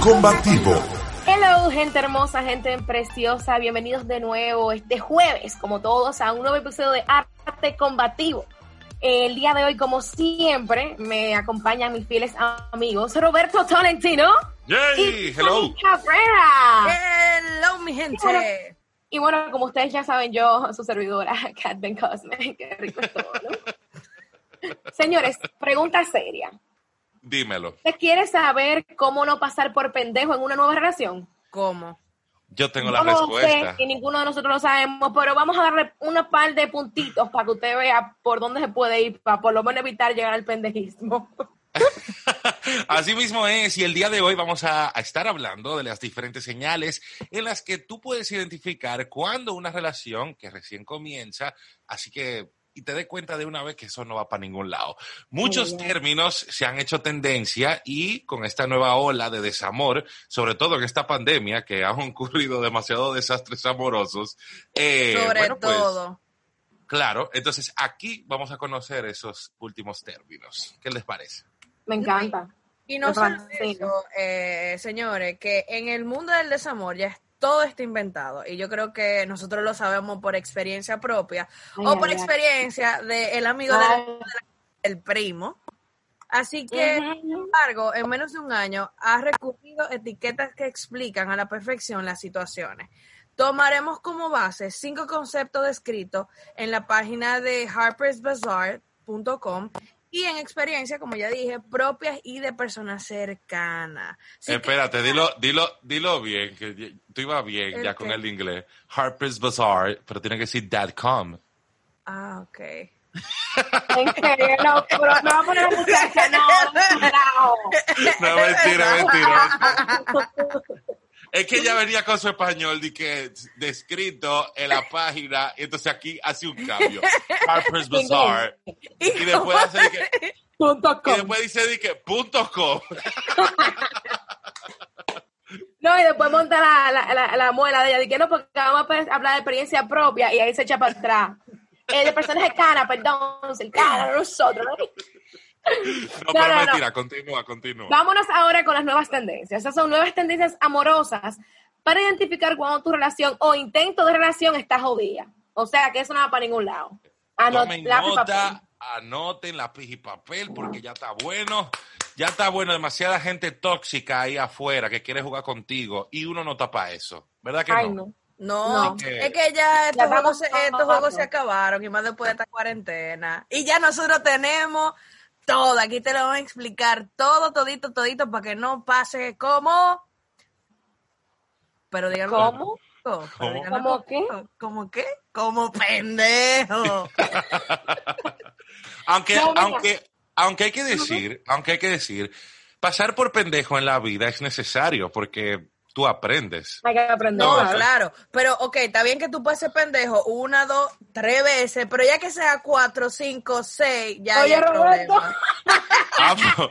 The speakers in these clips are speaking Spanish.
Combativo. Hello, gente hermosa, gente preciosa. Bienvenidos de nuevo este jueves, como todos, a un nuevo episodio de Arte Combativo. El día de hoy, como siempre, me acompañan mis fieles amigos Roberto Tolentino Yay, y hello. Cabrera. Hello, mi gente. Y bueno, como ustedes ya saben, yo, su servidora, Cat Ben Cosme. Qué rico es todo, ¿no? Señores, pregunta seria. Dímelo. ¿Usted quiere saber cómo no pasar por pendejo en una nueva relación? ¿Cómo? Yo tengo la no respuesta. sé y ninguno de nosotros lo sabemos, pero vamos a darle una par de puntitos para que usted vea por dónde se puede ir, para por lo menos evitar llegar al pendejismo. Así mismo es, y el día de hoy vamos a, a estar hablando de las diferentes señales en las que tú puedes identificar cuando una relación que recién comienza, así que y te dé cuenta de una vez que eso no va para ningún lado. Muchos términos se han hecho tendencia y con esta nueva ola de desamor, sobre todo en esta pandemia que han ocurrido demasiados desastres amorosos. eh, Sobre bueno, pues, todo. Claro, entonces aquí vamos a conocer esos últimos términos. ¿Qué les parece? Me encanta. Y no solo eso, eh, señores, que en el mundo del desamor ya es- todo está inventado. Y yo creo que nosotros lo sabemos por experiencia propia Ay, o por ay, experiencia del amigo del, del primo. Así que, sin embargo, en menos de un año ha recurrido etiquetas que explican a la perfección las situaciones. Tomaremos como base cinco conceptos descritos en la página de harpersbazaar.com y en experiencia, como ya dije, propias y de personas cercanas. Así que- Espérate, dilo, dilo, dilo bien, que tú ibas bien ¿El ya con el inglés. Harper's Bazaar, pero tiene que decir .com. Ah, ok. En serio, no, pero me va a poner la muchacha, no, carajo. No, mentira, mentira. Es que ella venía con su español de que descrito en la página, y entonces aquí hace un cambio. Harper's Bazaar. Y después hace de que, Punto y com. después dice de que punto com. No, y después monta la, la, la, la muela de ella. Dije, no, porque vamos a pe- hablar de experiencia propia y ahí se echa para atrás. Eh, de personas cercanas, perdón, cercanas, nosotros. ¿no? No, No, pero no, no. mentira, continúa, continúa. Vámonos ahora con las nuevas tendencias. Esas son nuevas tendencias amorosas para identificar cuando tu relación o intento de relación está jodida. O sea, que eso no va para ningún lado. Anot- Tomen lápiz y papel. nota, anoten lápiz y papel porque ya está bueno. Ya está bueno, demasiada gente tóxica ahí afuera que quiere jugar contigo y uno no tapa eso. ¿Verdad que Ay, no? no. Es que ya estos, Ya juegos, se- estos juegos se todos. acabaron y más después de esta cuarentena. Y ya nosotros tenemos todo. Aquí te lo vamos a explicar todo, todito, todito, para que no pase como. Pero díganlo. ¿Cómo? Pero ¿Cómo? díganlo ¿Cómo qué? ¿Cómo qué? Como pendejo. Aunque, No, aunque, aunque hay que decir, aunque hay que decir, pasar por pendejo en la vida es necesario porque tú aprendes. Hay que aprender. No, claro. claro. Pero, ok, está bien que tú ser pendejo una, dos, tres veces, pero ya que sea cuatro, cinco, seis, ya Oye, hay Roberto. problema. Ah, pues,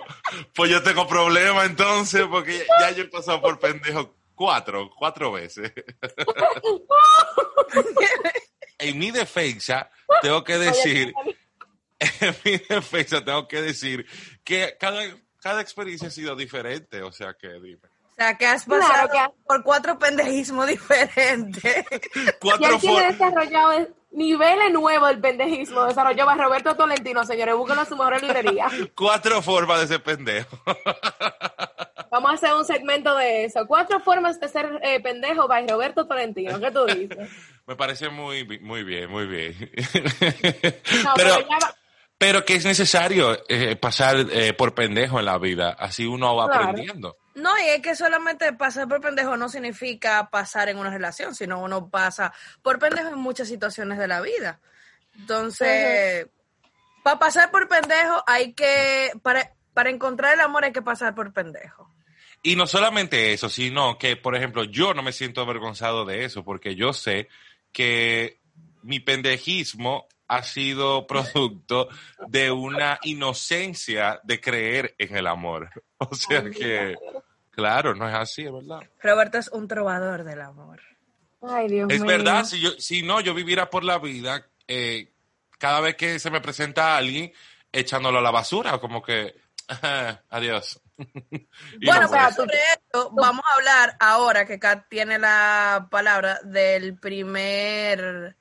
pues yo tengo problema entonces porque ya yo he pasado por pendejo cuatro, cuatro veces. en mi defensa, tengo que decir, en mi defensa tengo que decir que cada, cada experiencia ha sido diferente, o sea que dime. Sea, que has Claro pasado que- por cuatro pendejismos diferentes. Y Cuatro él tiene desarrollado el- niveles nuevos del pendejismo. Desarrolló a Roberto Tolentino, señores. Búsquenlo en su mejor librería. cuatro formas de ser pendejo. Vamos a hacer un segmento de eso. Cuatro formas de ser eh, pendejo by Roberto Tolentino. ¿Qué tú dices? Me parece muy, muy bien, muy bien. No, pero, pero ya va- pero que es necesario eh, pasar eh, por pendejo en la vida, así uno va Claro. aprendiendo. No, y es que solamente pasar por pendejo no significa pasar en una relación, sino uno pasa por pendejo en muchas situaciones de la vida. Entonces, para pasar por pendejo hay que, para, para encontrar el amor hay que pasar por pendejo. Y no solamente eso, sino que, por ejemplo, yo no me siento avergonzado de eso, porque yo sé que mi pendejismo ha sido producto de una inocencia de creer en el amor. O sea que, claro, no es así, es verdad. Roberto es un trovador del amor. Ay, Dios Es mío. verdad, si, yo, si no, yo viviera por la vida eh, cada vez que se me presenta alguien echándolo a la basura, como que Adiós. Bueno, no pues sobre esto vamos a hablar ahora que Kat tiene la palabra del primer,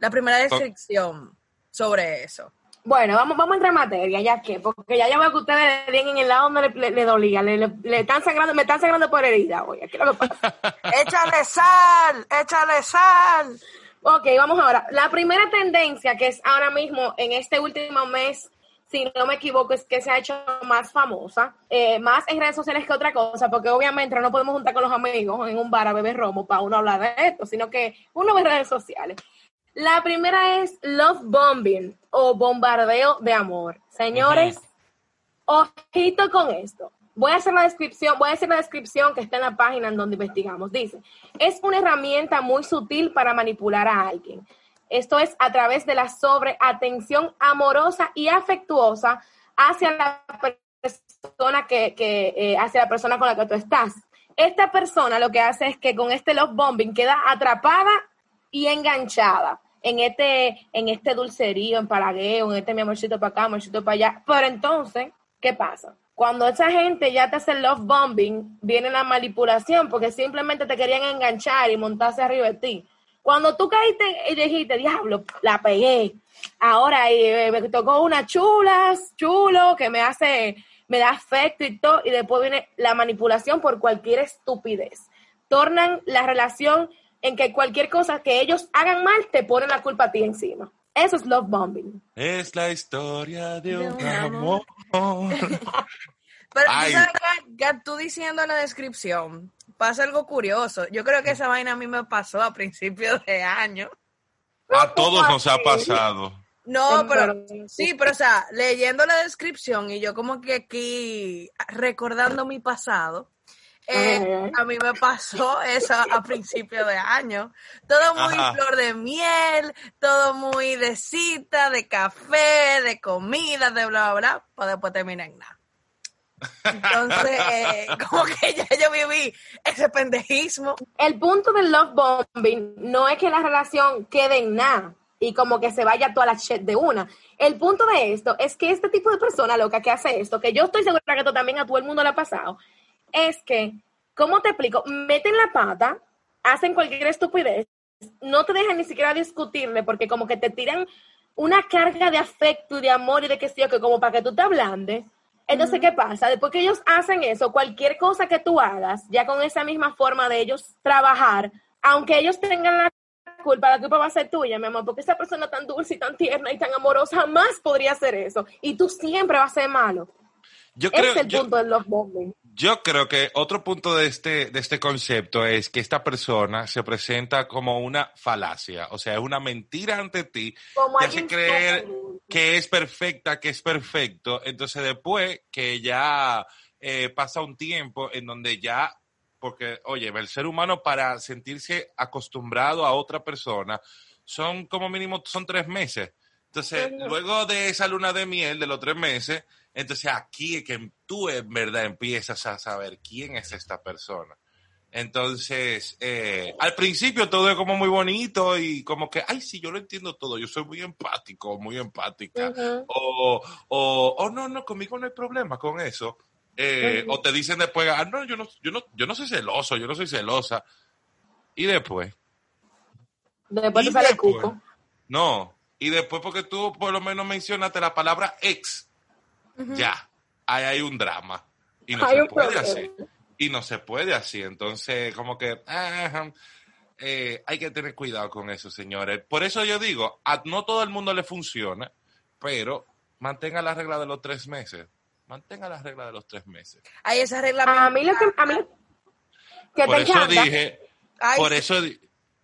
la primera descripción sobre eso. Bueno, vamos, vamos a entrar en materia, ya que, porque ya yo veo que ustedes le den en el lado donde le, le- le dolía, le, le- le están sangrando, me están sangrando por herida, oye, ¿qué es lo que pasa? échale sal, échale sal. Ok, vamos ahora. La primera tendencia que es ahora mismo en este último mes, si no me equivoco, es que se ha hecho más famosa, eh, más en redes sociales que otra cosa, porque obviamente no nos podemos juntar con los amigos en un bar a beber romo para uno hablar de esto, sino que uno ve redes sociales. La primera es love bombing o bombardeo de amor. Señores, ojito con esto. Voy a hacer la descripción, voy a hacer la descripción que está en la página en donde investigamos. Dice, es una herramienta muy sutil para manipular a alguien. Esto es a través de la sobreatención amorosa y afectuosa hacia la persona que, que eh, hacia la persona con la que tú estás. Esta persona lo que hace es que con este love bombing queda atrapada y enganchada en este, en este dulcerío, en palagueo, en este mi amorcito para acá, amorcito para allá. Pero entonces, ¿qué pasa? Cuando esa gente ya te hace love bombing, viene la manipulación porque simplemente te querían enganchar y montarse arriba de ti. Cuando tú caíste y dijiste, diablo, la pegué. Ahora eh, me tocó una chulas, chulo, que me hace, me da afecto y todo, y después viene la manipulación por cualquier estupidez. Tornan la relación en que cualquier cosa que ellos hagan mal te ponen la culpa a ti encima. Eso es love bombing. Es la historia de un un amor. Pero Ay. sabes tú diciendo la descripción, pasa algo curioso. Yo creo que esa vaina a mí me pasó a principios de año. A todos nos ha pasado. No, pero Pero- sí, pero o sea, leyendo la descripción y yo como que aquí recordando mi pasado, eh, a mí me pasó eso a principios de año. Todo muy Ajá. flor de miel, todo muy de cita, de café, de comida, de bla, bla, bla, para después terminar en nada. Entonces, eh, como que ya yo viví ese pendejismo. El punto del love bombing no es que la relación quede en nada y como que se vaya toda la shit de una. El punto de esto es que este tipo de persona loca que hace esto, que yo estoy segura que esto también a todo el mundo le ha pasado, es que, ¿cómo te explico? Meten la pata, hacen cualquier estupidez, no te dejan ni siquiera discutirle porque como que te tiran una carga de afecto y de amor y de que sí, que como para que tú te ablandes. Entonces, ¿qué pasa? Después que ellos hacen eso, cualquier cosa que tú hagas, ya con esa misma forma de ellos trabajar, aunque ellos tengan la culpa, la culpa va a ser tuya, mi amor, porque esa persona tan dulce y tan tierna y tan amorosa jamás podría hacer eso. Y tú siempre vas a ser malo. Yo creo, es el yo, punto del love bombing. Yo creo que otro punto de este, de este concepto es que esta persona se presenta como una falacia, o sea, es una mentira ante ti, Como te hace creer que es perfecta, que es perfecto, entonces después que ya eh, pasa un tiempo en donde ya, porque, oye, el ser humano para sentirse acostumbrado a otra persona son como mínimo, son tres meses. Entonces, luego de esa luna de miel de los tres meses, entonces aquí es que tú en verdad empiezas a saber quién es esta persona. Entonces, eh, al principio todo es como muy bonito y como que, ay, sí, yo lo entiendo todo, yo soy muy empático, muy empática. O, o, o no, no, conmigo no hay problema con eso. Eh. O te dicen después, ah, no, yo no, yo no, yo no soy celoso, yo no soy celosa. Y después, Después te sale cuco. no. Y después porque tú por lo menos mencionaste la palabra ex, ya, ahí hay un drama. Y no Hay se puede problema. así. Y no se puede así. Entonces, como que ah, eh, hay que tener cuidado con eso, señores. Por eso yo digo, a no todo el mundo le funciona, pero mantenga la regla de los tres meses. Mantenga la regla de los tres meses. Ahí esa regla me A mí lo que, a mí lo que Por te eso encanta, dije, Ay, por sí, eso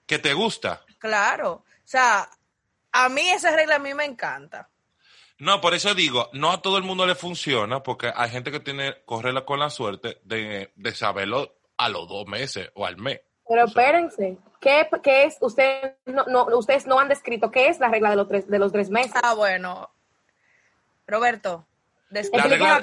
que te gusta. Claro. O sea, a mí esa regla a mí me encanta. No, por eso digo, no a todo el mundo le funciona, porque hay gente que tiene, corre la- con la suerte de, de saberlo a los dos meses o al mes. pero O sea, espérense, ¿qué, qué es? Ustedes no, no, ustedes no han descrito qué es la regla de los tres, de los tres meses. Ah, bueno. Roberto, La regla-.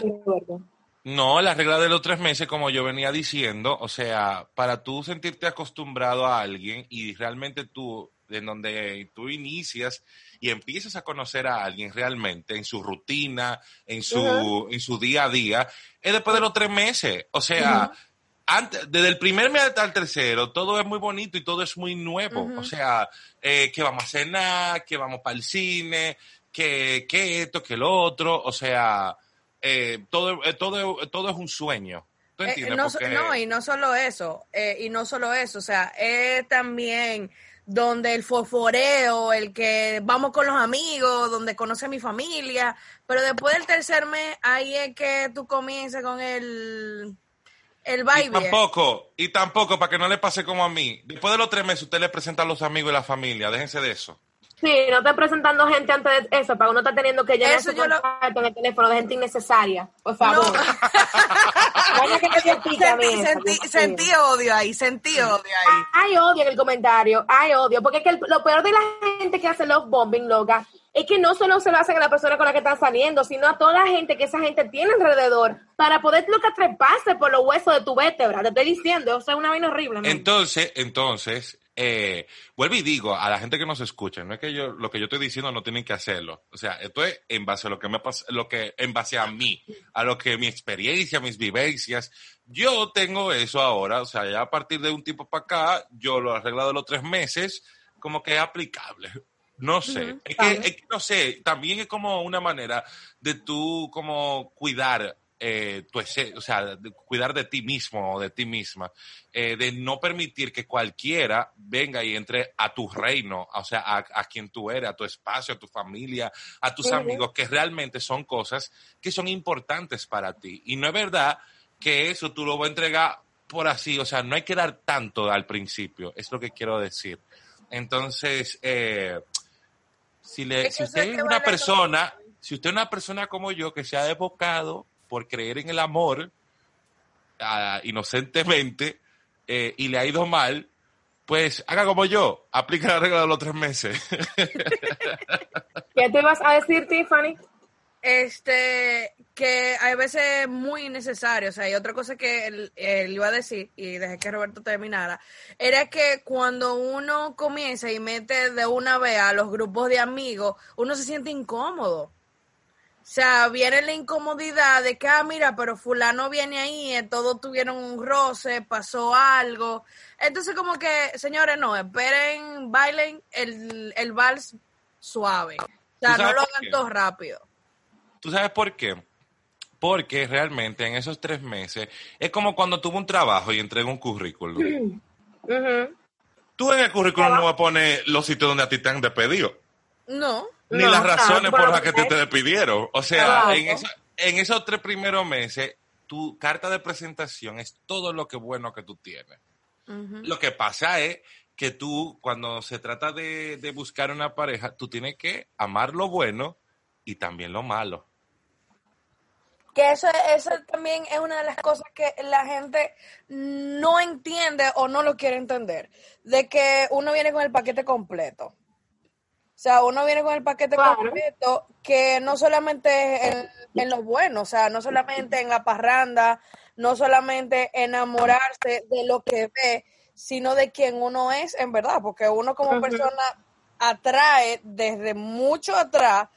No, la regla de los tres meses, como yo venía diciendo, o sea, para tú sentirte acostumbrado a alguien y realmente tú en donde tú inicias y empiezas a conocer a alguien realmente en su rutina, en su, en su día a día, es después de los tres meses. O sea, antes, desde el primer mes hasta el tercero, todo es muy bonito y todo es muy nuevo. O sea, eh, que vamos a cenar, que vamos para el cine, que, que esto, que lo otro. O sea, eh, todo, eh, todo, todo es un sueño. ¿Tú entiendes? no, Porque- no, y no solo eso, y no solo eso, o sea, es también donde el fosforeo, el que vamos con los amigos, donde conoce a mi familia, pero después del tercer mes, ahí es que tú comienzas con el, el Y baile. tampoco, y tampoco, para que no le pase como a mí. Después de los tres meses, usted le presenta a los amigos y la familia. Déjense de eso. Sí, no estés presentando gente antes de eso, para uno está teniendo que llenar Eso su yo lo- contacto en el teléfono de gente innecesaria. Por favor. Vaya que me dio pique a mí Sentí, sentí, sentí odio ahí, sentí odio ahí. Hay odio en el comentario, hay odio, porque es que el- lo peor de la gente que hace love bombing, loca, es que no solo se lo hacen a la persona con la que están saliendo, sino a toda la gente que esa gente tiene alrededor para poder lo que treparse por los huesos de tu vértebra. Te estoy diciendo, o sea, es una vaina horrible. Entonces, entonces, eh, vuelvo y digo a la gente que nos escucha, no es que yo, lo que yo estoy diciendo no tienen que hacerlo. O sea, esto es en base a lo que me pasa, lo que, en base a mí, a lo que mi experiencia, mis vivencias. Yo tengo eso ahora, o sea, ya a partir de un tiempo para acá, yo lo he arreglado los tres meses, como que es aplicable. No sé, Ujú, es, que, es que no sé, también es como una manera de tú como cuidar eh, tu ese- o sea, de cuidar de ti mismo o de ti misma, eh, de no permitir que cualquiera venga y entre a tu reino, o sea, a, a quien tú eres, a tu espacio, a tu familia, a tus amigos, que realmente son cosas que son importantes para ti. Y no es verdad que eso tú lo vas a entregar por así, o sea, no hay que dar tanto al principio, es lo que quiero decir. Entonces, eh, si, le, si usted es una persona, si usted es una persona como yo que se ha evocado por creer en el amor ah, inocentemente eh, y le ha ido mal, pues haga como yo, aplique la regla de los tres meses. ¿Qué te ibas a decir, Tiffany? Este, que hay veces muy innecesario, o sea, y otra cosa que él, él iba a decir, y dejé que Roberto terminara, era que cuando uno comienza y mete de una vez a los grupos de amigos, uno se siente incómodo. O sea, viene la incomodidad de que, ah, mira, pero fulano viene ahí, eh, todos tuvieron un roce, pasó algo. Entonces, como que, señores, no, esperen, bailen el, el vals suave. O sea, ¿Tú no lo hagan todo rápido. ¿Tú sabes por qué? Porque realmente en esos tres meses es como cuando tuvo un trabajo y entrega un currículum. Ujú. Tú en el currículum no vas a poner los sitios donde a ti te han despedido. No. Ni No, las razones por las que te, te despidieron. O sea, en, esos tres primeros meses, tu carta de presentación es todo lo que bueno que tú tienes. Lo que pasa es que tú, cuando se trata de, de buscar una pareja, tú tienes que amar lo bueno y también lo malo. Que eso, eso también es una de las cosas que la gente no entiende o no lo quiere entender. De que uno viene con el paquete completo. O sea, uno viene con el paquete Claro. completo que no solamente es en, en lo bueno, o sea, no solamente en la parranda, no solamente enamorarse de lo que ve, sino de quien uno es en verdad, porque uno como persona atrae desde mucho atrás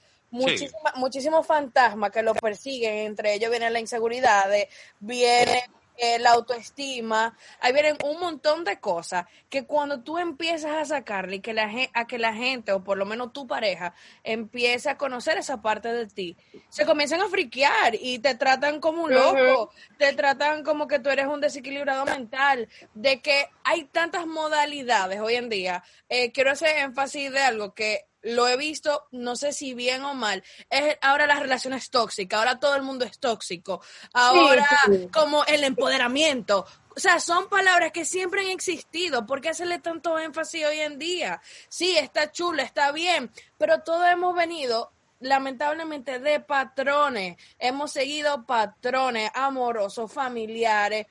muchísimos fantasmas que lo persiguen, entre ellos viene la inseguridad, de- viene eh, la autoestima, ahí vienen un montón de cosas que cuando tú empiezas a sacarle y que la gente, a que la gente, o por lo menos tu pareja, empiece a conocer esa parte de ti, se comienzan a friquear y te tratan como un loco, te tratan como que tú eres un desequilibrado mental, de que hay tantas modalidades hoy en día. Eh, quiero hacer énfasis de algo que lo he visto, no sé si bien o mal, es ahora las relaciones tóxicas, ahora todo el mundo es tóxico, ahora sí. como el empoderamiento. O sea, son palabras que siempre han existido. ¿Por qué hacerle tanto énfasis hoy en día? Sí, está chulo, está bien, pero todos hemos venido lamentablemente de patrones. Hemos seguido patrones amorosos, familiares,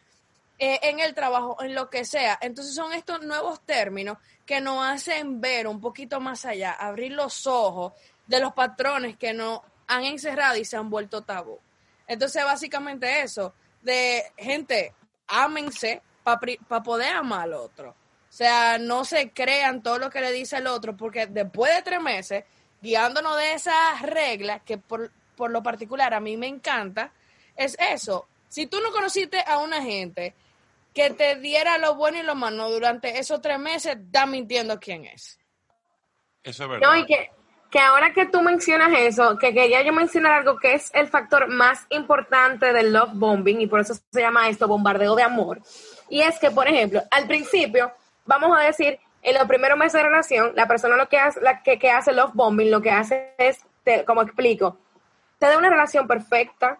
eh, en el trabajo, en lo que sea. Entonces son estos nuevos términos que nos hacen ver un poquito más allá, abrir los ojos de los patrones que nos han encerrado y se han vuelto tabú. Entonces básicamente eso, de gente, ámense para poder amar al otro. O sea, no se crean todo lo que le dice el otro, porque después de tres meses, guiándonos de esas reglas, que por, por lo particular a mí me encanta, es eso. Si tú no conociste a una gente que te diera lo bueno y lo malo durante esos tres meses, está mintiendo quién es. Eso es verdad. No, y que, que ahora que tú mencionas eso, que quería yo mencionar algo que es el factor más importante del love bombing, y por eso se llama esto bombardeo de amor. Y es que, por ejemplo, al principio, vamos a decir, en los primeros meses de relación, la persona lo que hace, la que, que hace love bombing, lo que hace es, te- como explico, te da una relación perfecta,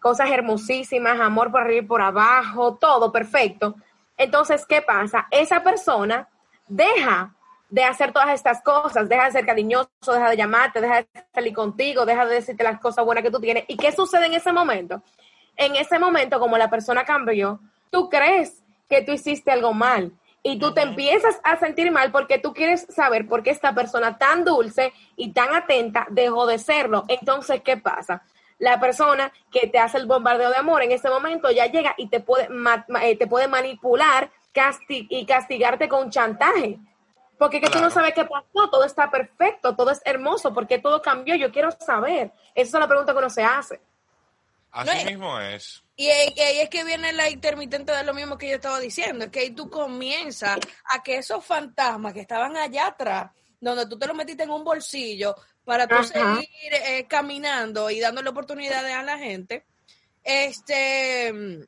cosas hermosísimas, amor por arriba y por abajo, todo perfecto. Entonces, ¿qué pasa? Esa persona deja de hacer todas estas cosas, deja de ser cariñoso, deja de llamarte, deja de salir contigo, deja de decirte las cosas buenas que tú tienes. ¿Y qué sucede en ese momento? En ese momento, como la persona cambió, tú crees que tú hiciste algo mal y tú te empiezas a sentir mal porque tú quieres saber por qué esta persona tan dulce y tan atenta dejó de serlo. Entonces, ¿qué pasa? La persona que te hace el bombardeo de amor en ese momento ya llega y te puede, ma- ma- eh, te puede manipular y castigarte con chantaje. Porque que tú no sabes qué pasó, todo está perfecto, todo es hermoso, porque todo cambió, yo quiero saber. Esa es la pregunta que uno se hace. Así No, y- mismo es. Y ahí y ahí es que viene la intermitente de lo mismo que yo estaba diciendo, es que ahí tú comienzas a que esos fantasmas que estaban allá atrás, donde tú te los metiste en un bolsillo para tú Ajá. seguir eh, caminando y dándole oportunidades a la gente, este mm,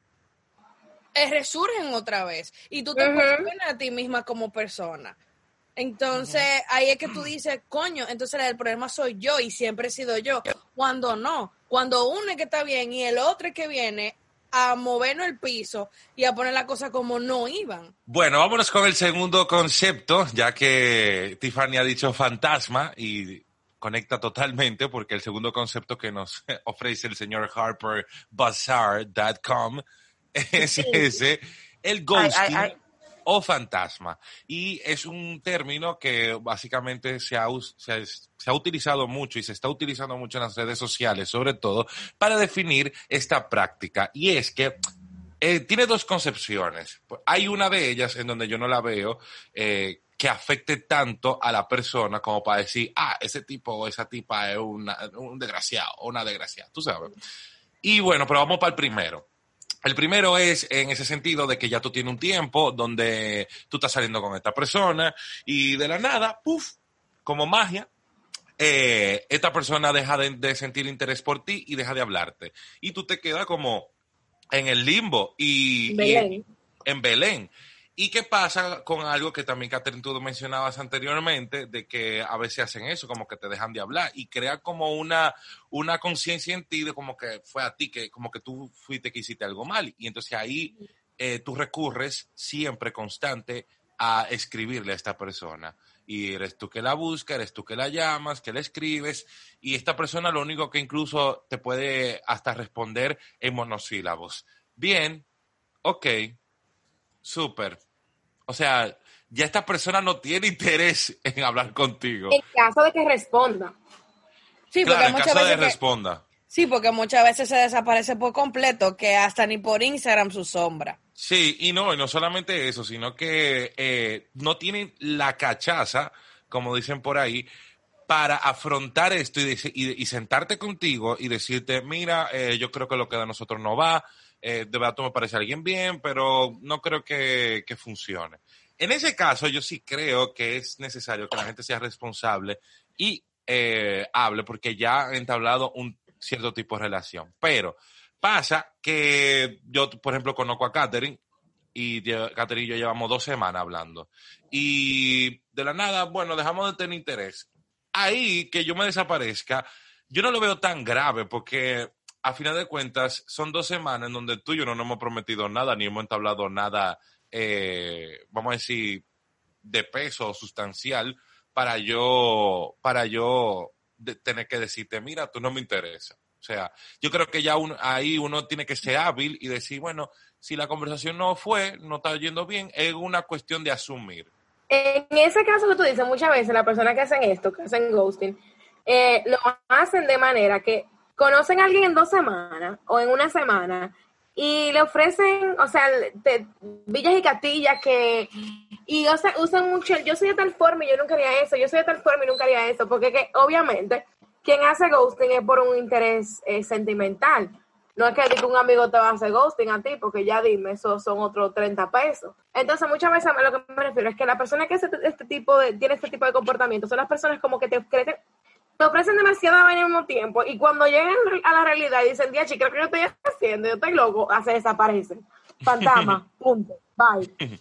eh, resurgen otra vez y tú te Ujú. cuestionas a ti misma como persona. Entonces, ahí es que tú dices, coño, entonces el problema soy yo y siempre he sido yo. Cuando no, cuando uno es que está bien y el otro es que viene a movernos el piso y a poner la cosa como no iban. Bueno, vámonos con el segundo concepto, ya que Tiffany ha dicho fantasma y conecta totalmente porque el segundo concepto que nos ofrece el señor Harper Bazaar.com es ese, el ghosting o fantasma. Y es un término que básicamente se ha, us- se, ha, se ha utilizado mucho y se está utilizando mucho en las redes sociales, sobre todo, para definir esta práctica. Y es que eh, tiene dos concepciones. Hay una de ellas en donde yo no la veo eh, que afecte tanto a la persona como para decir, ah, ese tipo o esa tipa es una- un desgraciado o una desgraciada, tú sabes. Y bueno, pero vamos para el primero. El primero es en ese sentido de que ya tú tienes un tiempo donde tú estás saliendo con esta persona y de la nada, puff, como magia, eh, esta persona deja de, de sentir interés por ti y deja de hablarte. Y tú te quedas como en el limbo y, en Belén. ¿Y qué pasa con algo que también, Catherine, tú mencionabas anteriormente, de que a veces hacen eso, como que te dejan de hablar y crea como una, una conciencia en ti de como que fue a ti, que como que tú fuiste que hiciste algo mal. Y entonces ahí eh, tú recurres siempre constante a escribirle a esta persona. Y eres tú que la buscas, eres tú que la llamas, que la escribes. Y esta persona lo único que incluso te puede hasta responder en monosílabos. Bien, ok, súper. O sea, ya esta persona no tiene interés en hablar contigo. En caso de que responda. Sí, Claro, porque en muchas caso de veces que- responda. sí, porque muchas veces se desaparece por completo, que hasta ni por Instagram su sombra. Sí, y no, y no solamente eso, sino que eh, no tienen la cachaza, como dicen por ahí, para afrontar esto y- y sentarte contigo y decirte, mira, eh, yo creo que lo que de nosotros no va, eh, de tú me parece alguien bien, pero no creo que, que funcione. En ese caso, yo sí creo que es necesario que la gente sea responsable y eh, hable, porque ya ha entablado un cierto tipo de relación. Pero pasa que yo, por ejemplo, conozco a Katherine y Katherine y yo llevamos dos semanas hablando. Y de la nada, bueno, dejamos de tener interés. Ahí que yo me desaparezca, yo no lo veo tan grave porque a final de cuentas son dos semanas en donde tú y yo no nos hemos prometido nada ni hemos entablado nada, eh, vamos a decir, de peso sustancial para yo, para yo tener que decirte, mira, tú no me interesa. O sea, yo creo que ya uno- ahí uno tiene que ser hábil y decir, bueno, si la conversación no fue, no está yendo bien, es una cuestión de asumir. En ese caso que tú dices, muchas veces las personas que hacen esto, que hacen ghosting, eh, lo hacen de manera que conocen a alguien en dos semanas o en una semana y le ofrecen, o sea, te- villas y castillas que y o sea, usan mucho, yo soy de tal forma y yo nunca haría eso, yo soy de tal forma y nunca haría eso, porque que, obviamente quien hace ghosting es por un interés eh, sentimental. No es que un amigo te va a hacer ghosting a ti, porque ya dime, eso son otros 30 pesos. Entonces, muchas veces a lo que me refiero es que la persona que hace este tipo de, tiene este tipo de comportamiento son las personas como que te crecen, te ofrecen demasiada vaina al mismo tiempo y cuando llegan a la realidad y dicen, Diachi, creo que yo estoy haciendo, yo estoy loco, se desaparecen. Fantasma, punto, bye.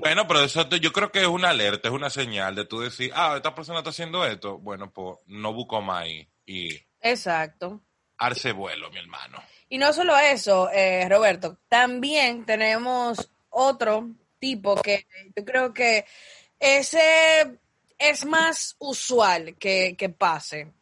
Bueno, pero eso yo creo que es una alerta, es una señal de tú decir, ah, esta persona está haciendo esto, bueno, pues no busco más y... Exacto. Arce vuelo, mi hermano. Y no solo eso, eh, Roberto, también tenemos otro tipo que yo creo que ese es más usual que, pase,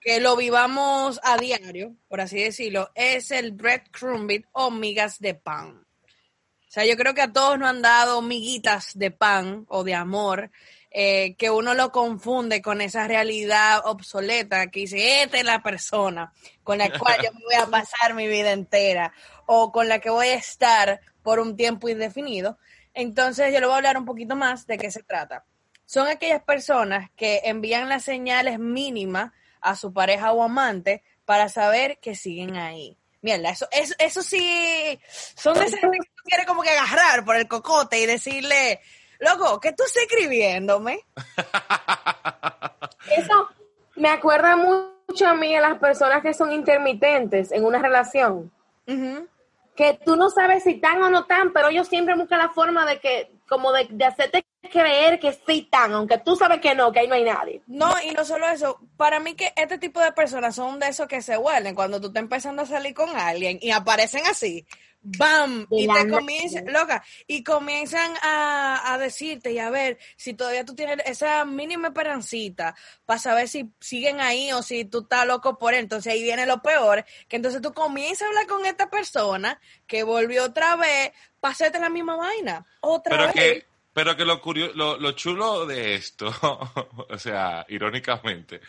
que lo vivamos a diario, por así decirlo, es el breadcrumbing o migas de pan. O sea, yo creo que a todos nos han dado miguitas de pan o de amor, eh, que uno lo confunde con esa realidad obsoleta que dice, esta es la persona con la cual yo me voy a pasar mi vida entera o con la que voy a estar por un tiempo indefinido. Entonces, yo le voy a hablar un poquito más de qué se trata. Son aquellas personas que envían las señales mínimas a su pareja o amante para saber que siguen ahí. Mierda, eso, eso, eso sí, son de esas que quiere como que agarrar por el cocote y decirle, loco, ¿qué tú estás escribiéndome? Eso me acuerda mucho a mí a las personas que son intermitentes en una relación. Que tú no sabes si están o no están, pero ellos siempre buscan la forma de que, como de, de hacerte creer que sí están, aunque tú sabes que no, que ahí no hay nadie. No, y no solo eso, para mí que este tipo de personas son de esos que se vuelven cuando tú estás empezando a salir con alguien y aparecen así, ¡bam! Y te comienzan, loca, y comienzan a, decirte y a ver si todavía tú tienes esa mínima esperancita para saber si siguen ahí o si tú estás loco por él. Entonces ahí viene lo peor, que entonces tú comienzas a hablar con esta persona que volvió otra vez para hacerte la misma vaina. Otra vez. Pero que lo, lo, lo, chulo de esto, o sea, irónicamente,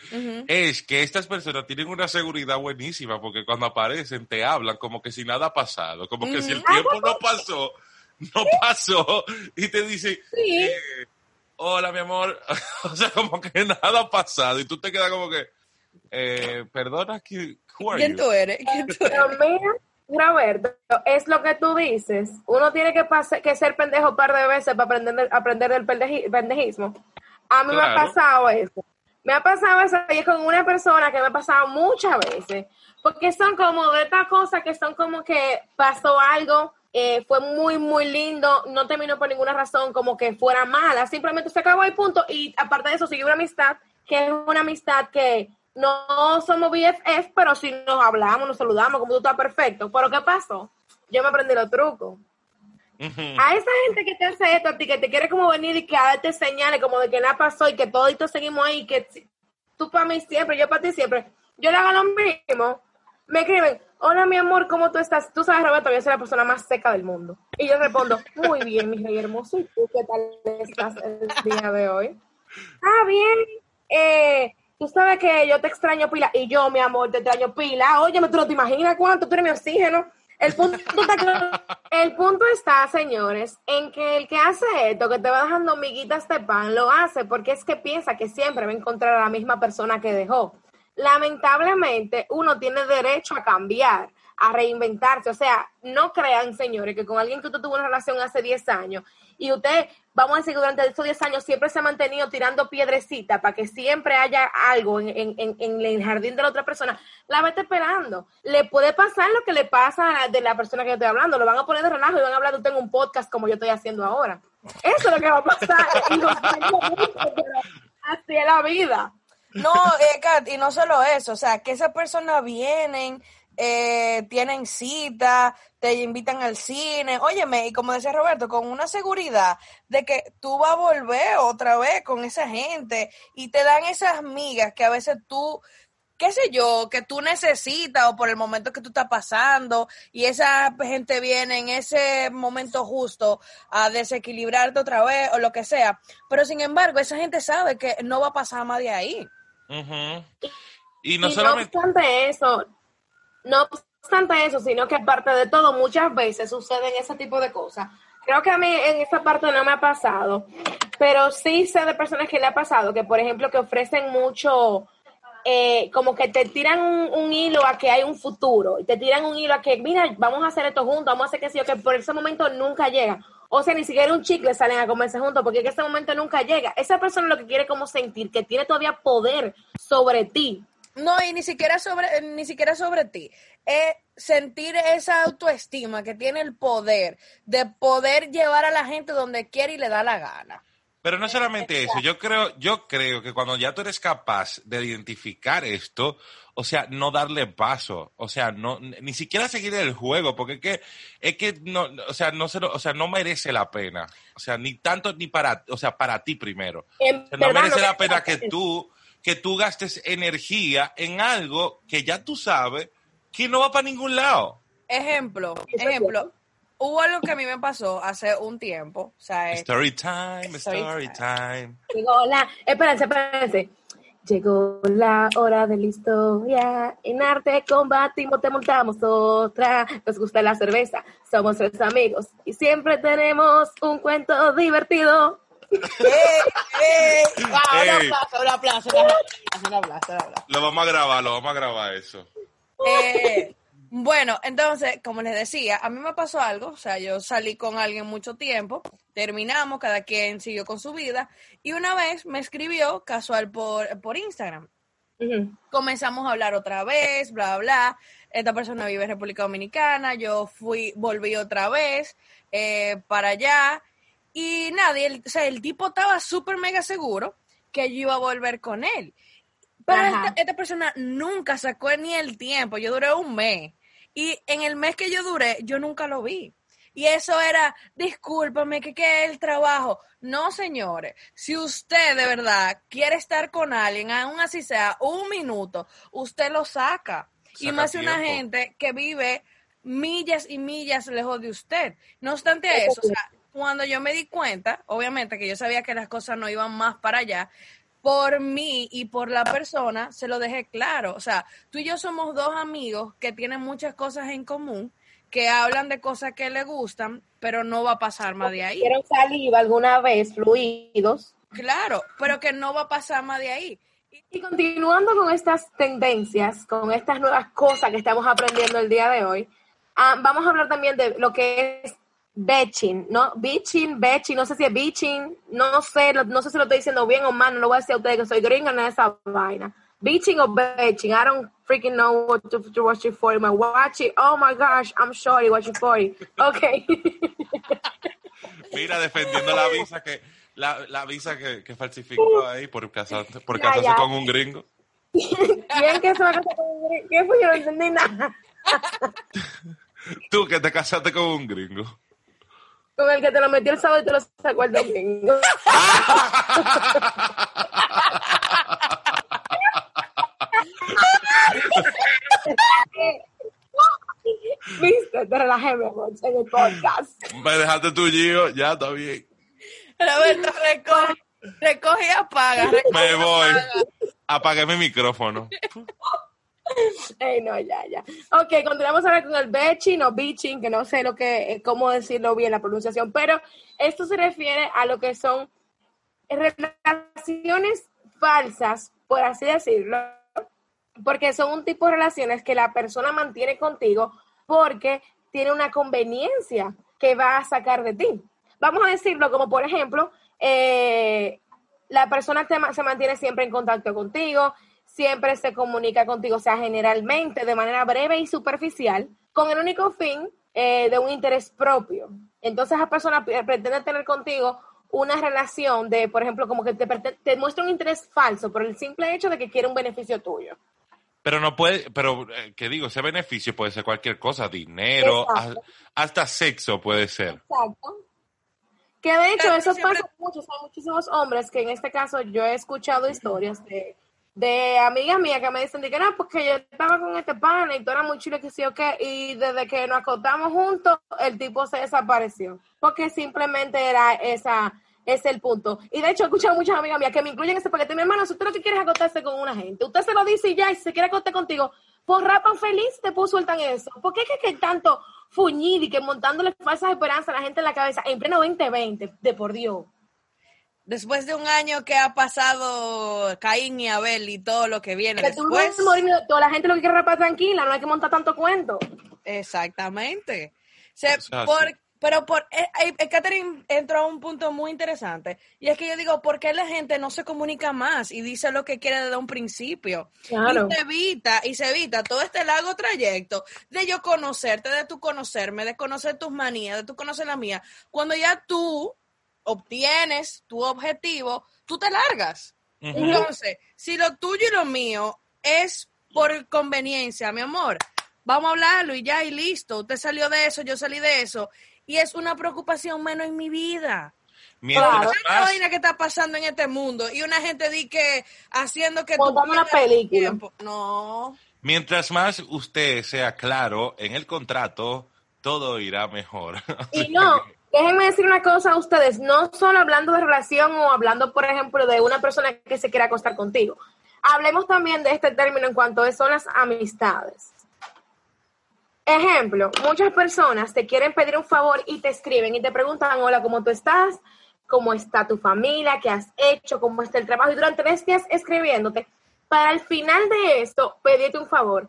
es que estas personas tienen una seguridad buenísima porque cuando aparecen te hablan como que si nada ha pasado, como que si el tiempo no pasó, no pasó, y te dicen, eh, hola mi amor, o sea, como que nada ha pasado, y tú te quedas como que, eh, perdona, ¿quién tú eres? ¿Quién tú eres? Roberto, es lo que tú dices. Uno tiene que, que ser pendejo un par de veces para aprender, aprender del pendejismo. A mí me ha pasado eso. Me ha pasado eso y es con una persona que me ha pasado muchas veces. Porque son como de estas cosas que son como que pasó algo, eh, fue muy, muy lindo, no terminó por ninguna razón como que fuera mala. Simplemente se acabó el punto y aparte de eso sigue una amistad que es una amistad que no somos BFF, pero si nos hablamos, nos saludamos, como tú estás perfecto. Pero ¿qué pasó? Yo me aprendí los trucos. A esa gente que te hace esto a ti, que te quiere como venir y que a darte señales como de que nada pasó y que toditos seguimos ahí, que tú para mí siempre, yo para ti siempre, yo le hago lo mismo. Me escriben, hola mi amor, ¿cómo tú estás? Tú sabes, Roberto, yo soy la persona más seca del mundo. Y yo respondo, muy bien, mi rey hermoso. ¿Y tú qué tal estás el día de hoy? Ah, bien. Eh, tú sabes que yo te extraño pila y yo, mi amor, te extraño pila. Oye, tú no te imaginas cuánto, tú eres mi oxígeno. El punto, está, el punto está, señores, en que el que hace esto, que te va dejando miguitas de pan, lo hace porque es que piensa que siempre va a encontrar a la misma persona que dejó. Lamentablemente, uno tiene derecho a cambiar, a reinventarse. O sea, no crean, señores, que con alguien que usted tuvo una relación hace 10 años y usted vamos a decir que durante estos 10 años siempre se ha mantenido tirando piedrecita para que siempre haya algo en, el jardín de la otra persona, la vete esperando. Le puede pasar lo que le pasa de la persona que yo estoy hablando, lo van a poner de relajo y van a hablar de usted en un podcast como yo estoy haciendo ahora. Eso es lo que va a pasar. y así es la vida. No, Kat, y no solo eso, o sea, que esas personas vienen, eh, tienen cita, te invitan al cine, óyeme, y como decía Roberto, con una seguridad de que tú vas a volver otra vez con esa gente y te dan esas migas que a veces tú, qué sé yo, que tú necesitas o por el momento que tú estás pasando y esa gente viene en ese momento justo a desequilibrarte otra vez o lo que sea, pero sin embargo esa gente sabe que no va a pasar más de ahí. Y no solamente... eso, no obstante eso, sino que aparte de todo, muchas veces suceden ese tipo de cosas Creo que a mí en esa parte no me ha pasado, pero sí sé de personas que le ha pasado, que por ejemplo que ofrecen mucho, eh, como que te tiran un, hilo a que hay un futuro, te tiran un hilo a que, mira, vamos a hacer esto juntos, vamos a hacer que sí, que por ese momento nunca llega. O sea, ni siquiera un chicle salen a comerse juntos, porque en ese momento nunca llega. Esa persona lo que quiere como sentir, que tiene todavía poder sobre ti. No, y ni siquiera sobre, ni siquiera sobre ti. Es sentir esa autoestima que tiene el poder de poder llevar a la gente donde quiere y le da la gana. Pero no solamente eso, yo creo, yo creo que cuando ya tú eres capaz de identificar esto, o sea, no darle paso, o sea, no, ni siquiera seguir el juego, porque es que, es que no, o sea, no se o sea, no merece la pena, o sea, ni tanto ni para, o sea, para ti primero. no merece la pena que tú, que tú gastes energía en algo que ya tú sabes que no va para ningún lado. Ejemplo, ejemplo, hubo algo que a mí me pasó hace un tiempo. O sea, story time, story, time. Llegó la, espérense, espérense. Llegó la hora de la historia. En arte combatimos, te montamos otra. Nos gusta la cerveza. Somos tres amigos y siempre tenemos un cuento divertido. ¡Eh, eh! Wow, un aplauso, un aplauso, un aplauso, Lo vamos a grabar, lo vamos a grabar eso. Eh, bueno, entonces, como les decía, a mí me pasó algo, o sea, yo salí con alguien mucho tiempo, terminamos, cada quien siguió con su vida, y una vez me escribió casual por, por Instagram. Comenzamos a hablar otra vez, bla, bla. Esta persona vive en República Dominicana, yo fui, volví otra vez eh, para allá, y nadie, el, o sea, el tipo estaba súper mega seguro que yo iba a volver con él. Pero esta, persona nunca sacó ni el tiempo. Yo duré un mes. Y en el mes que yo duré, yo nunca lo vi. Y eso era, discúlpame, que es el trabajo. No, señores, si usted de verdad quiere estar con alguien, aún así sea un minuto, usted lo saca. y más una gente que vive millas y millas lejos de usted. No obstante eso, o sea, cuando yo me di cuenta, obviamente que yo sabía que las cosas no iban más para allá, por mí y por la persona, se lo dejé claro. O sea, tú y yo somos dos amigos que tienen muchas cosas en común, que hablan de cosas que le gustan, pero no va a pasar más de ahí. Quieren salir alguna vez fluidos. Claro, pero que no va a pasar más de ahí. Y continuando con estas tendencias, con estas nuevas cosas que estamos aprendiendo el día de hoy, ah, vamos a hablar también de lo que es Betching, ¿no? Bitching, betching, no sé si es bitching, no sé, no sé si lo estoy diciendo bien o mal, no lo voy a decir a ustedes que soy gringa en esa vaina. Bitching o betching, I don't freaking know what to, to watch it for. My watch it, oh my gosh, I'm sorry, watch it for you. Okay. Mira, defendiendo la visa que, la, la visa que, que falsificó ahí por casarse, por casarse con un gringo. ¿Quién que se va a casar con un gringo? ¿Qué fue? Yo no entendí nada. Tú que te casaste con un gringo. Con el que te lo metió el sábado y te lo sacó el domingo. Viste, te relajé, en el podcast. Me dejaste tu giro, ya está bien. Roberto, recoge, recoge y apaga. Me voy. Apagué mi micrófono. Ay, no, ya, ya. Ok, continuamos ahora con el betching o que no sé lo que, eh, cómo decirlo bien la pronunciación, pero esto se refiere a lo que son relaciones falsas, por así decirlo, porque son un tipo de relaciones que la persona mantiene contigo porque tiene una conveniencia que va a sacar de ti. Vamos a decirlo como, por ejemplo, eh, la persona se mantiene siempre en contacto contigo, siempre se comunica contigo, o sea, generalmente de manera breve y superficial, con el único fin eh, de un interés propio. Entonces, esa persona pretende tener contigo una relación de, por ejemplo, como que te, te muestra un interés falso por el simple hecho de que quiere un beneficio tuyo. Pero no puede, pero eh, que digo, ese beneficio puede ser cualquier cosa, dinero, hasta sexo puede ser. Exacto. Que de hecho eso pasa mucho, hay muchísimos hombres que en este caso yo he escuchado historias de de amigas mías que me dicen que no, porque yo estaba con este pana y todo era muy chulo que sí o qué, y desde que nos acostamos juntos, el tipo se desapareció, porque simplemente era esa, ese el punto. Y de hecho he escuchado muchas amigas mías que me incluyen ese paquete, mi hermano, si usted lo que quiere es acostarse con una gente, usted se lo dice y ya, y si se quiere acostar contigo, por rapan feliz te puso sueltan eso. ¿Por qué que, que tanto fuñir y que montándole falsas esperanzas a la gente en la cabeza en pleno 2020? De por Dios. Después de un año que ha pasado Caín y Abel y todo lo que viene Que tú no después. morir, toda la gente lo que quiere rapar tranquila, no hay que montar tanto cuento. Exactamente. Se- O sea, por-. Pero por, eh, eh, Catherine entró a un punto muy interesante. Y es que yo digo, ¿por qué la gente no se comunica más y dice lo que quiere desde un principio? Claro. Y se evita, y se evita todo este largo trayecto de yo conocerte, de tú conocerme, de conocer tus manías, de tú conocer la mía. Cuando ya tú obtienes tu objetivo, tú te largas. Entonces, si lo tuyo y lo mío es por conveniencia, mi amor, vamos a hablarlo y ya y listo. Usted salió de eso, yo salí de eso. Y es una preocupación menos en mi vida. Mientras Claro. ¿Sabes la más, vaina que está pasando en este mundo? Y una gente di que haciendo que tú una película. tiempo. No. mientras más usted sea claro en el contrato, todo irá mejor. Y no, déjenme decir una cosa a ustedes, no solo hablando de relación o hablando, por ejemplo, de una persona que se quiera acostar contigo. Hablemos también de este término en cuanto a las amistades. Ejemplo, muchas personas te quieren pedir un favor y te escriben y te preguntan, hola, ¿cómo tú estás? ¿Cómo está tu familia? ¿Qué has hecho? ¿Cómo está el trabajo? Y durante tres días escribiéndote, para al final de esto pedirte un favor.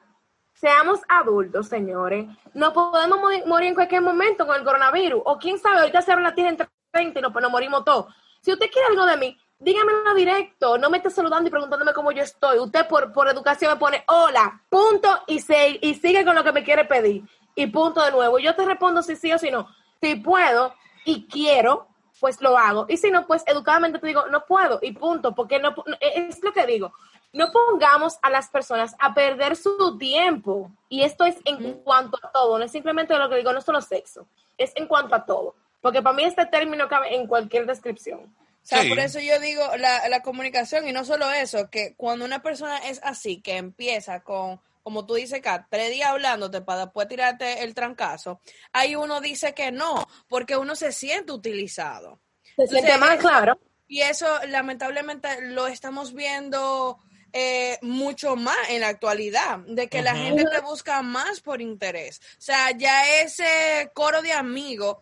Seamos adultos, señores. No podemos mo- morir en cualquier momento con el coronavirus. O quién sabe, ahorita se abre la tierra entre 30 y nos, nos morimos todos. Si usted quiere algo de mí, dígamelo directo. No me esté saludando y preguntándome cómo yo estoy. Usted por, por educación me pone hola, punto, y, se, y sigue con lo que me quiere pedir. Y punto de nuevo. Yo te respondo si sí o si no. Si puedo y quiero, pues lo hago. Y si no, pues educadamente te digo, no puedo y punto. Porque no, es lo que digo. No pongamos a las personas a perder su tiempo. Y esto es en cuanto a todo, no es simplemente lo que digo, no es solo sexo, es en cuanto a todo. Porque para mí este término cabe en cualquier descripción. O sea, Sí. por eso yo digo la, la comunicación y no solo eso, que cuando una persona es así, que empieza con, como tú dices, Kat, tres días hablándote para después tirarte el trancazo, ahí uno dice que no, porque uno se siente utilizado. Se siente Entonces, mal, claro. Y eso lamentablemente lo estamos viendo eh, mucho más en la actualidad, de que la gente te busca más por interés. O sea, ya ese coro de amigos,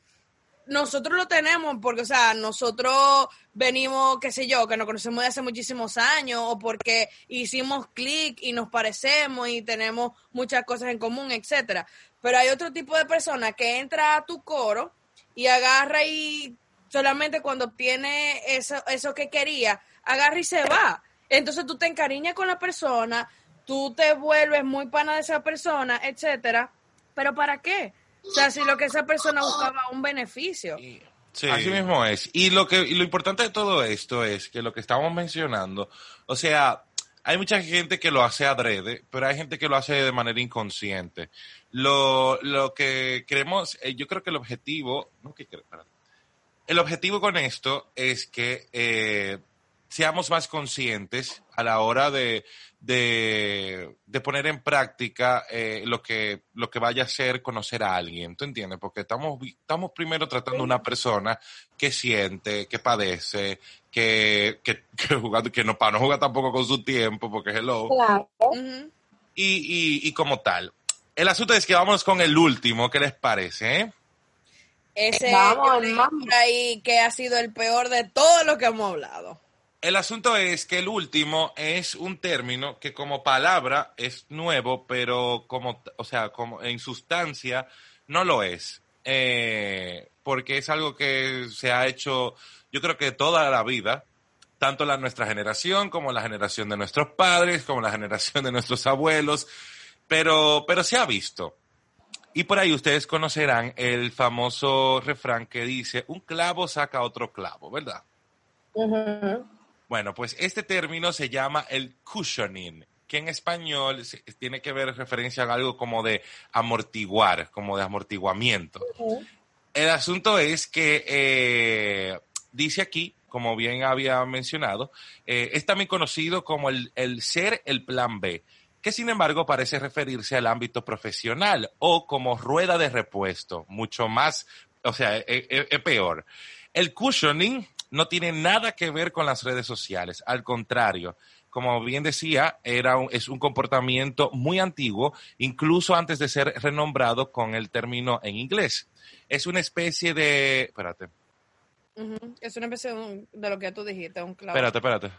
nosotros lo tenemos porque, o sea, nosotros venimos, qué sé yo, que nos conocemos de hace muchísimos años o porque hicimos clic y nos parecemos y tenemos muchas cosas en común, etcétera. Pero hay otro tipo de persona que entra a tu coro y agarra y solamente cuando obtiene eso, eso que quería, agarra y se va. Entonces tú te encariñas con la persona, tú te vuelves muy pana de esa persona, etcétera. Pero ¿para qué? O sea, si lo que esa persona buscaba un beneficio. Sí. Así mismo es. Y lo que y lo importante de todo esto es que lo que estamos mencionando, o sea, hay mucha gente que lo hace adrede, pero hay gente que lo hace de manera inconsciente. Lo, lo que queremos, eh, yo creo que el objetivo, no que el objetivo con esto es que eh, seamos más conscientes a la hora de, de, de poner en práctica eh, lo, que, lo que vaya a ser conocer a alguien. ¿Tú entiendes? Porque estamos, estamos primero tratando a una persona que siente, que padece, que, que, que, jugando, que no, para no jugar tampoco con su tiempo, porque hello. Claro. Y, y, y como tal. El asunto es que vámonos con el último, ¿qué les parece? eh? Ese Vamos, ahí que ha sido el peor de todo lo que hemos hablado. El asunto es que el último es un término que como palabra es nuevo, pero como, o sea, como en sustancia no lo es. Eh, porque es algo que se ha hecho, yo creo que toda la vida, tanto la nuestra generación como la generación de nuestros padres, como la generación de nuestros abuelos, pero, pero se ha visto. Y por ahí ustedes conocerán el famoso refrán que dice, un clavo saca otro clavo, ¿verdad? Bueno, pues este término se llama el cushioning, que en español tiene que ver referencia a algo como de amortiguar, como de amortiguamiento. El asunto es que eh, dice aquí, como bien había mencionado, eh, es también conocido como el, el ser el plan B, que sin embargo parece referirse al ámbito profesional o como rueda de repuesto, mucho más, o sea, es, es- es peor. El cushioning no tiene nada que ver con las redes sociales, al contrario, como bien decía, era es un comportamiento muy antiguo, incluso antes de ser renombrado con el término en inglés. Es una especie de... Espérate. Es una especie de, lo que tú dijiste, un clavo. Espérate, espérate.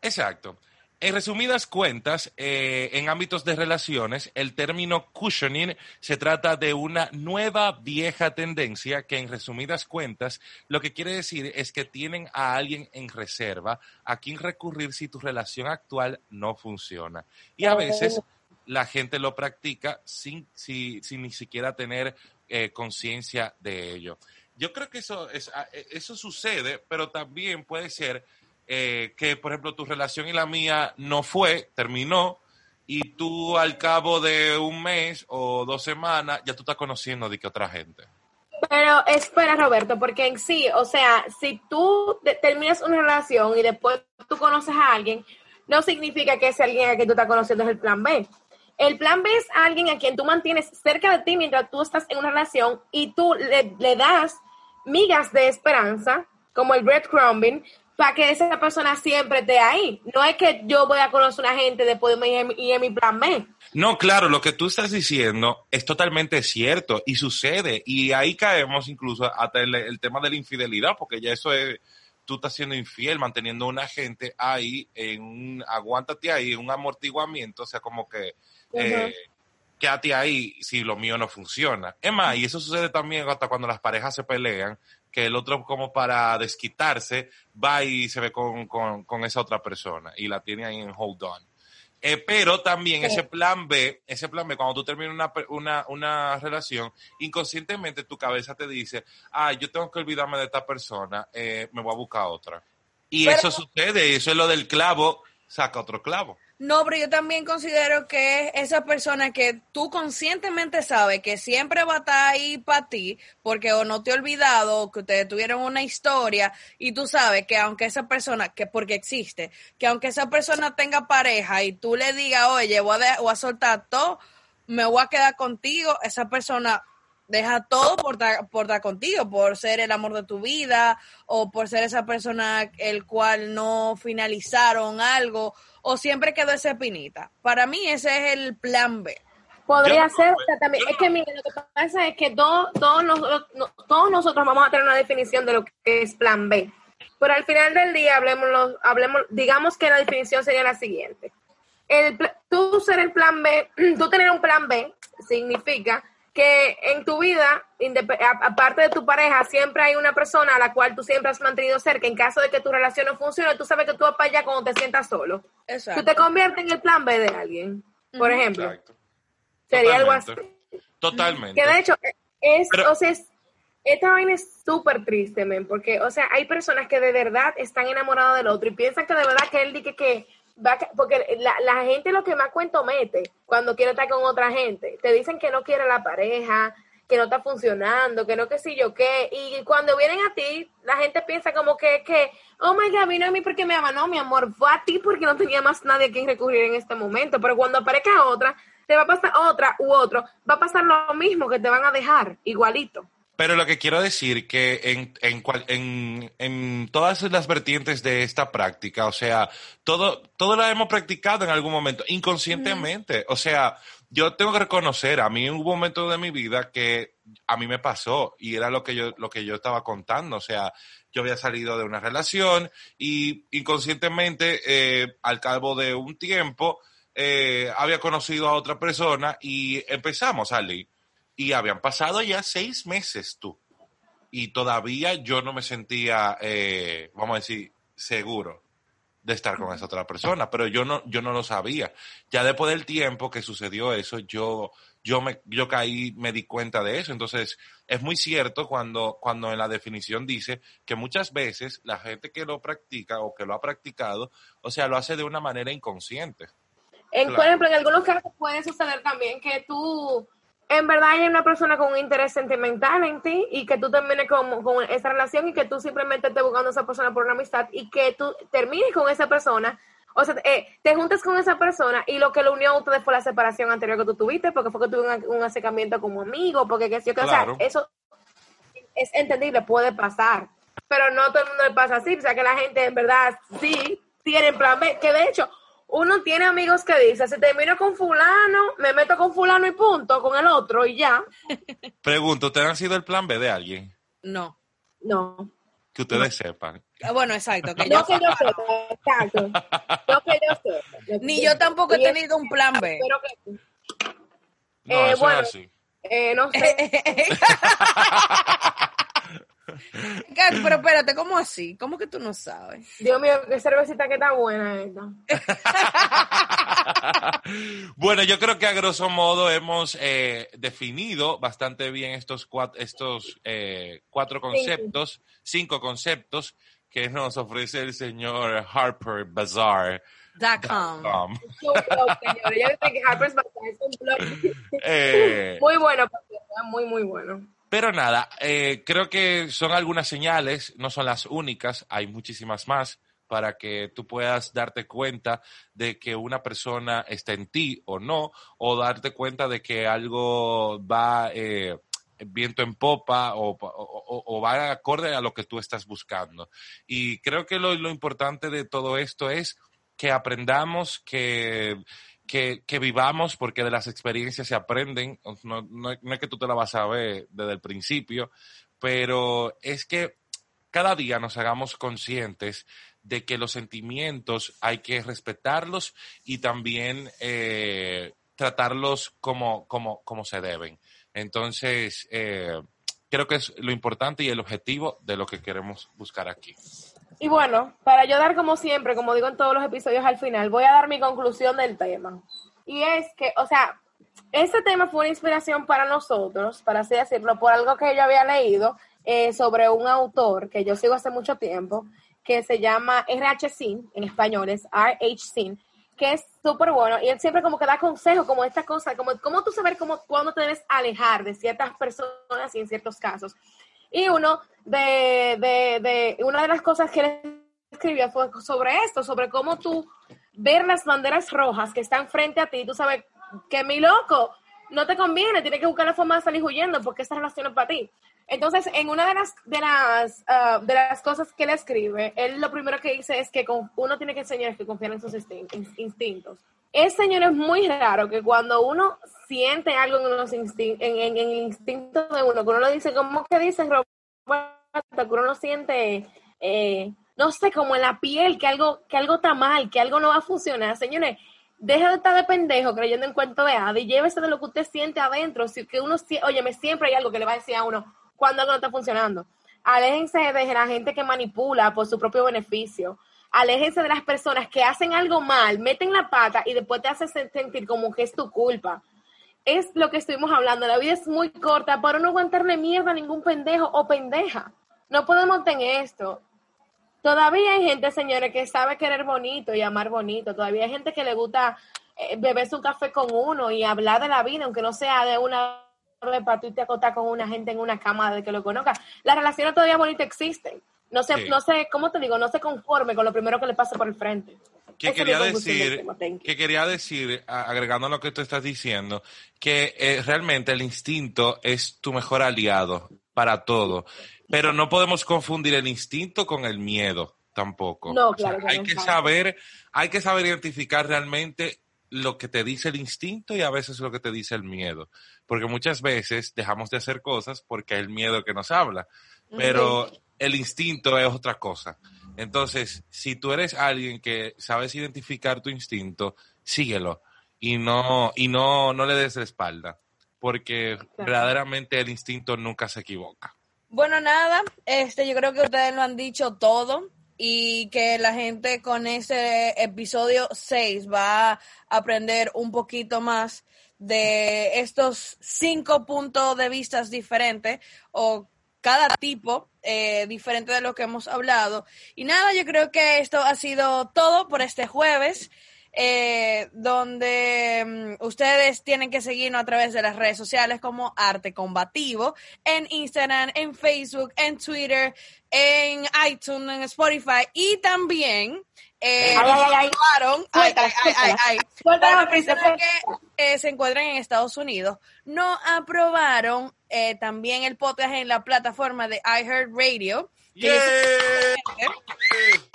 Exacto. En resumidas cuentas, eh, en ámbitos de relaciones, el término cushioning se trata de una nueva vieja tendencia que en resumidas cuentas lo que quiere decir es que tienen a alguien en reserva a quien recurrir si tu relación actual no funciona. Y a veces la gente lo practica sin, sin, ni siquiera tener eh, conciencia de ello. Yo creo que eso, es, ah, eso sucede, pero también puede ser eh, que, por ejemplo, tu relación y la mía no fue, terminó, y tú al cabo de un mes o dos semanas ya tú estás conociendo de que otra gente. Pero espera, Roberto, porque en sí, o sea, si tú terminas una relación y después tú conoces a alguien, no significa que ese alguien a quien tú estás conociendo es el plan B. El plan B es alguien a quien tú mantienes cerca de ti mientras tú estás en una relación y tú le, le das migas de esperanza, como el breadcrumbing, para que esa persona siempre esté ahí. No es que yo voy a conocer a una gente después de ir en mi plan B. No, claro, lo que tú estás diciendo es totalmente cierto y sucede. Y ahí caemos incluso hasta el, tema de la infidelidad, porque ya eso es, tú estás siendo infiel, manteniendo a una gente ahí en un, aguántate ahí, en un amortiguamiento, o sea, como que... Eh, quédate ahí si lo mío no funciona. Es más, y eso sucede también hasta cuando las parejas se pelean, que el otro como para desquitarse va y se ve con, con, esa otra persona y la tiene ahí en hold on. Eh, pero también ese plan B, ese plan B, cuando tú terminas una, una, una, relación, inconscientemente tu cabeza te dice, ah, yo tengo que olvidarme de esta persona, eh, me voy a buscar otra. Y eso sucede, eso es lo del clavo, saca otro clavo. No, pero yo también considero que esa persona que tú conscientemente sabes que siempre va a estar ahí para ti, porque o no te he olvidado, o que ustedes tuvieron una historia, y tú sabes que aunque esa persona, que porque existe, que aunque esa persona tenga pareja y tú le digas, oye, voy a, voy a soltar todo, me voy a quedar contigo, esa persona deja todo por por dar contigo, por ser el amor de tu vida o por ser esa persona el cual no finalizaron algo o siempre quedó esa espinita. Para mí ese es el plan B. Podría ser, también, es que mire, lo que pasa es que todos, nosotros, todos nosotros vamos a tener una definición de lo que es plan B. Pero al final del día, hablemos, hablemos digamos que la definición sería la siguiente. El, tú ser el plan B, tú tener un plan B significa que en tu vida, aparte de tu pareja, siempre hay una persona a la cual tú siempre has mantenido cerca. En caso de que tu relación no funcione, tú sabes que tú vas para allá cuando te sientas solo. Exacto. Tú te conviertes en el plan B de alguien, por ejemplo. Exacto. Sería algo así. Totalmente. Que de hecho, es, o sea, esta vaina es súper triste, men, porque, o sea, hay personas que de verdad están enamoradas del otro y piensan que de verdad que él dice que porque la, la, gente lo que más cuento mete cuando quiere estar con otra gente, te dicen que no quiere la pareja, que no está funcionando, que no que si yo qué, y cuando vienen a ti, la gente piensa como que, que oh my God, vino a mí porque me ama, no, mi amor, fue a ti porque no tenía más nadie a quien recurrir en este momento, pero cuando aparezca otra, te va a pasar otra u otro, va a pasar lo mismo, que te van a dejar igualito. Pero lo que quiero decir que en, en, en, en, todas las vertientes de esta práctica, o sea, todo, todo lo hemos practicado en algún momento, inconscientemente. O sea, yo tengo que reconocer, a mí hubo un momento de mi vida que a mí me pasó y era lo que yo, lo que yo estaba contando. O sea, yo había salido de una relación y inconscientemente, eh, al cabo de un tiempo, eh, había conocido a otra persona y empezamos a salir y habían pasado ya seis meses tú. Y todavía yo no me sentía, eh, vamos a decir, seguro de estar con esa otra persona, pero yo no, yo no lo sabía. Ya después del tiempo que sucedió eso, yo, yo me, yo caí, me di cuenta de eso. Entonces, es muy cierto cuando, cuando en la definición dice que muchas veces la gente que lo practica o que lo ha practicado, o sea, lo hace de una manera inconsciente. En, Por ejemplo, en algunos casos puede suceder también que tú en verdad hay una persona con un interés sentimental en ti y que tú termines con, con esa relación y que tú simplemente estés buscando a esa persona por una amistad y que tú termines con esa persona, o sea, eh, te juntes con esa persona y lo que lo unió a ustedes fue la separación anterior que tú tuviste, porque fue que tuve un, acercamiento como amigo, porque que, o sea, eso es entendible, puede pasar. pero no todo el mundo le pasa así. O sea, que la gente en verdad sí tiene plan B. Que de hecho, uno tiene amigos que dicen, si termino con fulano, me meto con fulano y punto, con el otro y ya. Pregunto, ¿ustedes han sido el plan B de alguien? No. No. Que ustedes sepan. Ah, Bueno, exacto. Que No yo, que yo sepa, exacto. No que yo sepa. ni yo tampoco he tenido un plan B. Pero que, No, Eh, eso bueno. es así. eh, no sé. Pero espérate, ¿cómo así? ¿Cómo que tú no sabes? Dios mío, qué cervecita que está buena esta. bueno, yo creo que a grosso modo hemos eh, definido bastante bien estos cuatro, estos eh, cuatro conceptos, cinco conceptos que nos ofrece el señor Harper Bazaar. Dot com. Es un blog, señores. Ya viste que Harper's Bazaar es un blog. eh, Muy bueno, muy, muy bueno. Pero nada, eh, creo que son algunas señales, no son las únicas, hay muchísimas más para que tú puedas darte cuenta de que una persona está en ti o no, o darte cuenta de que algo va eh, viento en popa o, o- va acorde a lo que tú estás buscando. Y creo que lo, lo importante de todo esto es que aprendamos, que, que, vivamos, porque de las experiencias se aprenden. No, no- no es que tú te la vas a ver desde el principio, pero es que cada día nos hagamos conscientes de que los sentimientos hay que respetarlos y también eh, tratarlos como, como, como se deben. Entonces, eh, creo que es lo importante y el objetivo de lo que queremos buscar aquí. Y bueno, para yo dar como siempre, como digo en todos los episodios al final, voy a dar mi conclusión del tema. Y es que, o sea, este tema fue una inspiración para nosotros, para así decirlo, por algo que yo había leído eh, sobre un autor que yo sigo hace mucho tiempo, que se llama R.H. Sin, en español es R.H. Sin, que es súper bueno. Y él siempre como que da consejos, como esta cosa, como cómo tú saber cómo, cuándo te debes alejar de ciertas personas y en ciertos casos. Y uno de, de, una de las cosas que él escribió fue sobre esto, sobre cómo tú ver las banderas rojas que están frente a ti, tú sabes que mi loco no te conviene, tienes que buscar la forma de salir huyendo porque esa relación es para ti. Entonces, en una de las de las ah, de las cosas que él escribe, él lo primero que dice es que uno tiene que enseñar que confiar en sus instin- in- instintos. Es, señor, es muy raro que cuando uno siente algo en, los en, el instinto de uno, que uno lo dice, ¿cómo que dice Roberto? Que uno lo siente, eh, no sé, como en la piel, que algo, que algo está mal, que algo no va a funcionar. Señores, deje de estar de pendejo creyendo en cuento de hada y llévese de lo que usted siente adentro. Si que uno, óyeme, siempre hay algo que le va a decir a uno cuando algo no está funcionando. Aléjense de la gente que manipula por su propio beneficio. Aléjense de las personas que hacen algo mal, meten la pata y después te hacen sen- sentir como que es tu culpa. Es lo que estuvimos hablando. La vida es muy corta para no aguantarle mierda a ningún pendejo o pendeja. No podemos tener esto. Todavía hay gente, señores, que sabe querer bonito y amar bonito. Todavía hay gente que le gusta eh, beberse un café con uno y hablar de la vida, aunque no sea de una vez para tú a acostar con una gente en una cama de que lo conozca. Las relaciones todavía bonitas existen. No sé, Sí. no sé, ¿cómo te digo? No se conforme con lo primero que le pase por el frente. que Esa es mi quería decir, que quería decir, agregando a lo que tú estás diciendo, que eh, realmente el instinto es tu mejor aliado para todo, pero no podemos confundir el instinto con el miedo tampoco. No, O sea, claro que hay no, que saber, hay que saber identificar realmente lo que te dice el instinto y a veces lo que te dice el miedo, porque muchas veces dejamos de hacer cosas porque es el miedo que nos habla, pero el instinto es otra cosa. Entonces, si tú eres alguien que sabes identificar tu instinto, síguelo y no y no no le des la espalda, porque verdaderamente el instinto nunca se equivoca. Bueno, nada, este, yo creo que ustedes lo han dicho todo y que la gente con ese episodio 6 va a aprender un poquito más de estos cinco puntos de vista diferentes o cada tipo eh, diferente de lo que hemos hablado. Y nada, yo creo que esto ha sido todo por este jueves. Eh, donde mm, ustedes tienen que seguirnos a través de las redes sociales como Arte Combativo, en Instagram, en Facebook, en Twitter, en iTunes, en Spotify y también eh, Ay, Suéltala. Suéltala, personas que eh, se encuentran en Estados Unidos, no aprobaron eh, también el podcast en la plataforma de iHeartRadio Yeah.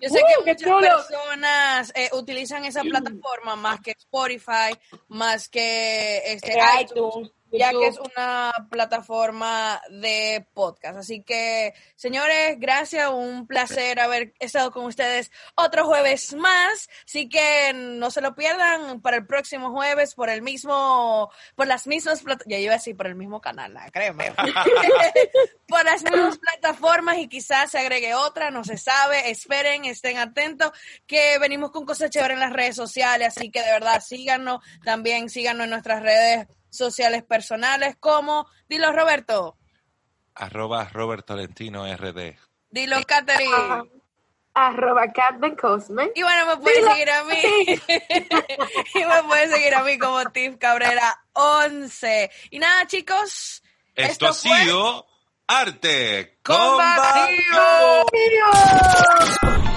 Yo sé Uh, que qué muchas chulo. personas eh, utilizan esa plataforma más que Spotify, más que este, Eh, iTunes, iTunes, ya que es una plataforma de podcast. Así que, señores, gracias, un placer haber estado con ustedes otro jueves más. Así que no se lo pierdan para el próximo jueves por el mismo, por las mismas plataformas, ya iba a decir por el mismo canal, ah, créeme. por las mismas plataformas y quizás se agregue otra, no se sabe. Esperen, estén atentos, que venimos con cosas chéveres en las redes sociales, así que de verdad síganos, también síganos en nuestras redes sociales personales como, dilo Roberto, Arroba Robert Tolentino RD. dilo Catherine. Ah, Arroba Catman Cosme. Y bueno, me pueden Dilo. seguir a mí. y me pueden seguir a mí como Tiff Cabrera 11. Y nada, chicos. Esto, ha fue sido Arte Combativo. Combativo.